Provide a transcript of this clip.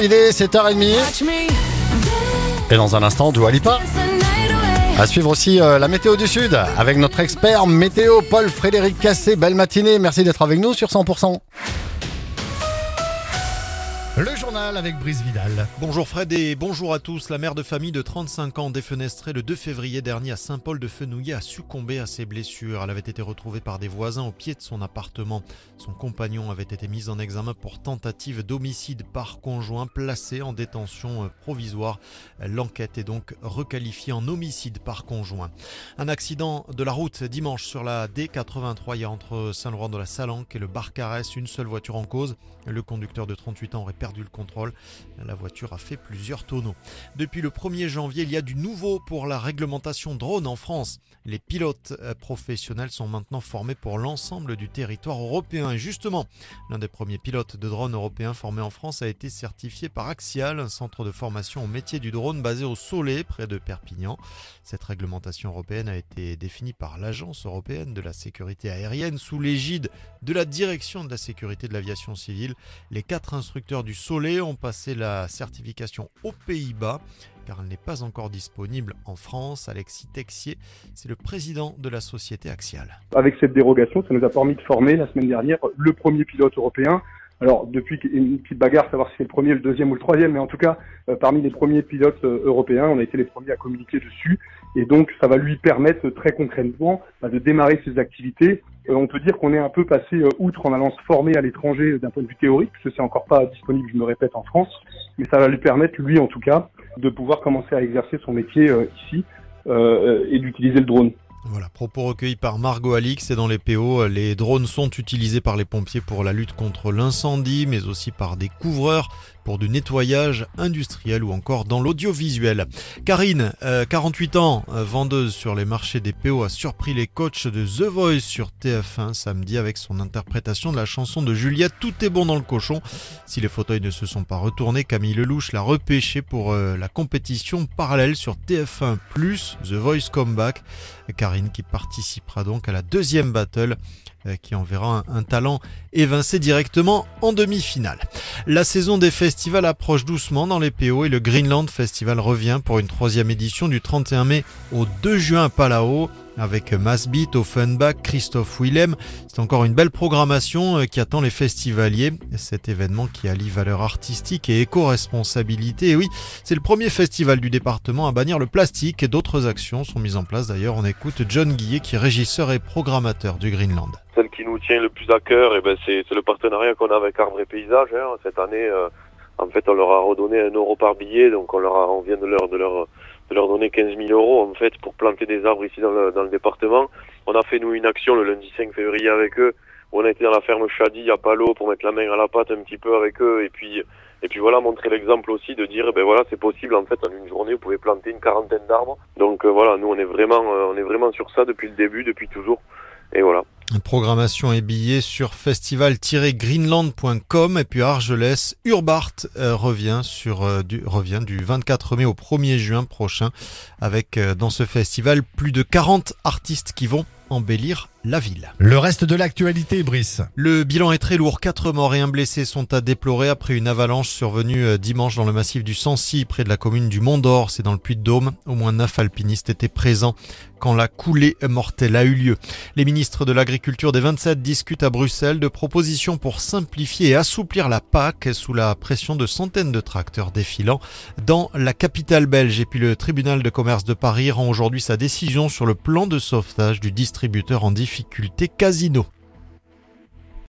Il est 7h30 et dans un instant, Dua Lipa. À suivre aussi euh, la météo du Sud avec notre expert météo Paul Frédéric Cassé. Belle matinée, merci d'être avec nous sur 100%. Le journal avec Brice Vidal. Bonjour Fred et bonjour à tous. La mère de famille de 35 ans défenestrée le 2 février dernier à Saint-Paul-de-Fenouillet a succombé à ses blessures. Elle avait été retrouvée par des voisins au pied de son appartement. Son compagnon avait été mis en examen pour tentative d'homicide par conjoint placé en détention provisoire. L'enquête est donc requalifiée en homicide par conjoint. Un accident de la route dimanche sur la D83 entre Saint-Laurent de la Salanque et le Barcarès. Une seule voiture en cause. Le conducteur de 38 ans aurait perdu le contrôle. La voiture a fait plusieurs tonneaux. Depuis le 1er janvier, il y a du nouveau pour la réglementation drone en France. Les pilotes euh, professionnels sont maintenant formés pour l'ensemble du territoire européen. Et justement, l'un des premiers pilotes de drone européens formés en France a été certifié par Axial, un centre de formation au métier du drone basé au Soleil, près de Perpignan. Cette réglementation européenne a été définie par l'Agence européenne de la sécurité aérienne sous l'égide de la direction de la sécurité de l'aviation civile. Les quatre instructeurs du Soleil ont passé la certification aux Pays-Bas car elle n'est pas encore disponible en France. Alexis Texier, c'est le président de la société Axial. Avec cette dérogation, ça nous a permis de former la semaine dernière le premier pilote européen alors depuis une petite bagarre, savoir si c'est le premier, le deuxième ou le troisième, mais en tout cas euh, parmi les premiers pilotes euh, européens, on a été les premiers à communiquer dessus, et donc ça va lui permettre très concrètement bah, de démarrer ses activités. Euh, on peut dire qu'on est un peu passé outre en allant se former à l'étranger d'un point de vue théorique, parce que c'est encore pas disponible, je me répète, en France, mais ça va lui permettre, lui en tout cas, de pouvoir commencer à exercer son métier ici et d'utiliser le drone. Voilà, propos recueillis par Margot Alix et dans les PO, les drones sont utilisés par les pompiers pour la lutte contre l'incendie, mais aussi par des couvreurs pour du nettoyage industriel ou encore dans l'audiovisuel. Karine, 48 euh, ans, euh, vendeuse sur les marchés des PO, a surpris les coachs de The Voice sur TF1 samedi avec son interprétation de la chanson de Juliette Tout est bon dans le cochon. Si les fauteuils ne se sont pas retournés, Camille Lelouch l'a repêché pour euh, la compétition parallèle sur TF1 The Voice Comeback. Karine qui participera donc à la deuxième battle qui enverra un, talent évincé directement en demi-finale. La saison des festivals approche doucement dans les PO et le Greenland Festival revient pour une troisième édition du 31 mai au 2 juin à Palau avec Masbeat, Offenbach, Christophe Willem. C'est encore une belle programmation euh, qui attend les festivaliers. Cet événement qui allie valeur artistique et éco-responsabilité. Et oui, c'est le premier festival du département à bannir le plastique. D'autres actions sont mises en place d'ailleurs. On écoute John Guillet qui est régisseur et programmateur du Greenland. Qui nous tient le plus à cœur, et eh ben c'est le partenariat qu'on a avec Arbre et Paysage. Hein. Cette année, euh, en fait, on leur a redonné un euro par billet, donc on leur on vient de leur, de leur de leur donner 15 000 euros en fait pour planter des arbres ici dans le, département. On a fait nous une action le lundi 5 février avec eux. On a été dans la ferme Chadi à Palo pour mettre la main à la pâte un petit peu avec eux et puis et puis voilà montrer l'exemple aussi de dire ben voilà c'est possible en fait en une journée vous pouvez planter une quarantaine d'arbres. Donc euh, voilà nous on est vraiment euh, on est vraiment sur ça depuis le début depuis toujours et voilà. Programmation et billets sur festival-greenland.com et puis Argelès, Urbart euh, revient euh, du, revient du 24 mai au 1er juin prochain avec euh, dans ce festival plus de 40 artistes qui vont embellir la ville. Le reste de l'actualité, Brice. Le bilan est très lourd. Quatre morts et un blessé sont à déplorer après une avalanche survenue euh, dimanche dans le massif du Sancy, près de la commune du Mont d'Or. C'est dans le Puy-de-Dôme. Au moins neuf alpinistes étaient présents quand la coulée mortelle a eu lieu. Les ministres de l'Agriculture des 27 discutent à Bruxelles de propositions pour simplifier et assouplir la PAC sous la pression de centaines de tracteurs défilant dans la capitale belge. Et puis le tribunal de commerce de Paris rend aujourd'hui sa décision sur le plan de sauvetage du en difficulté Casino.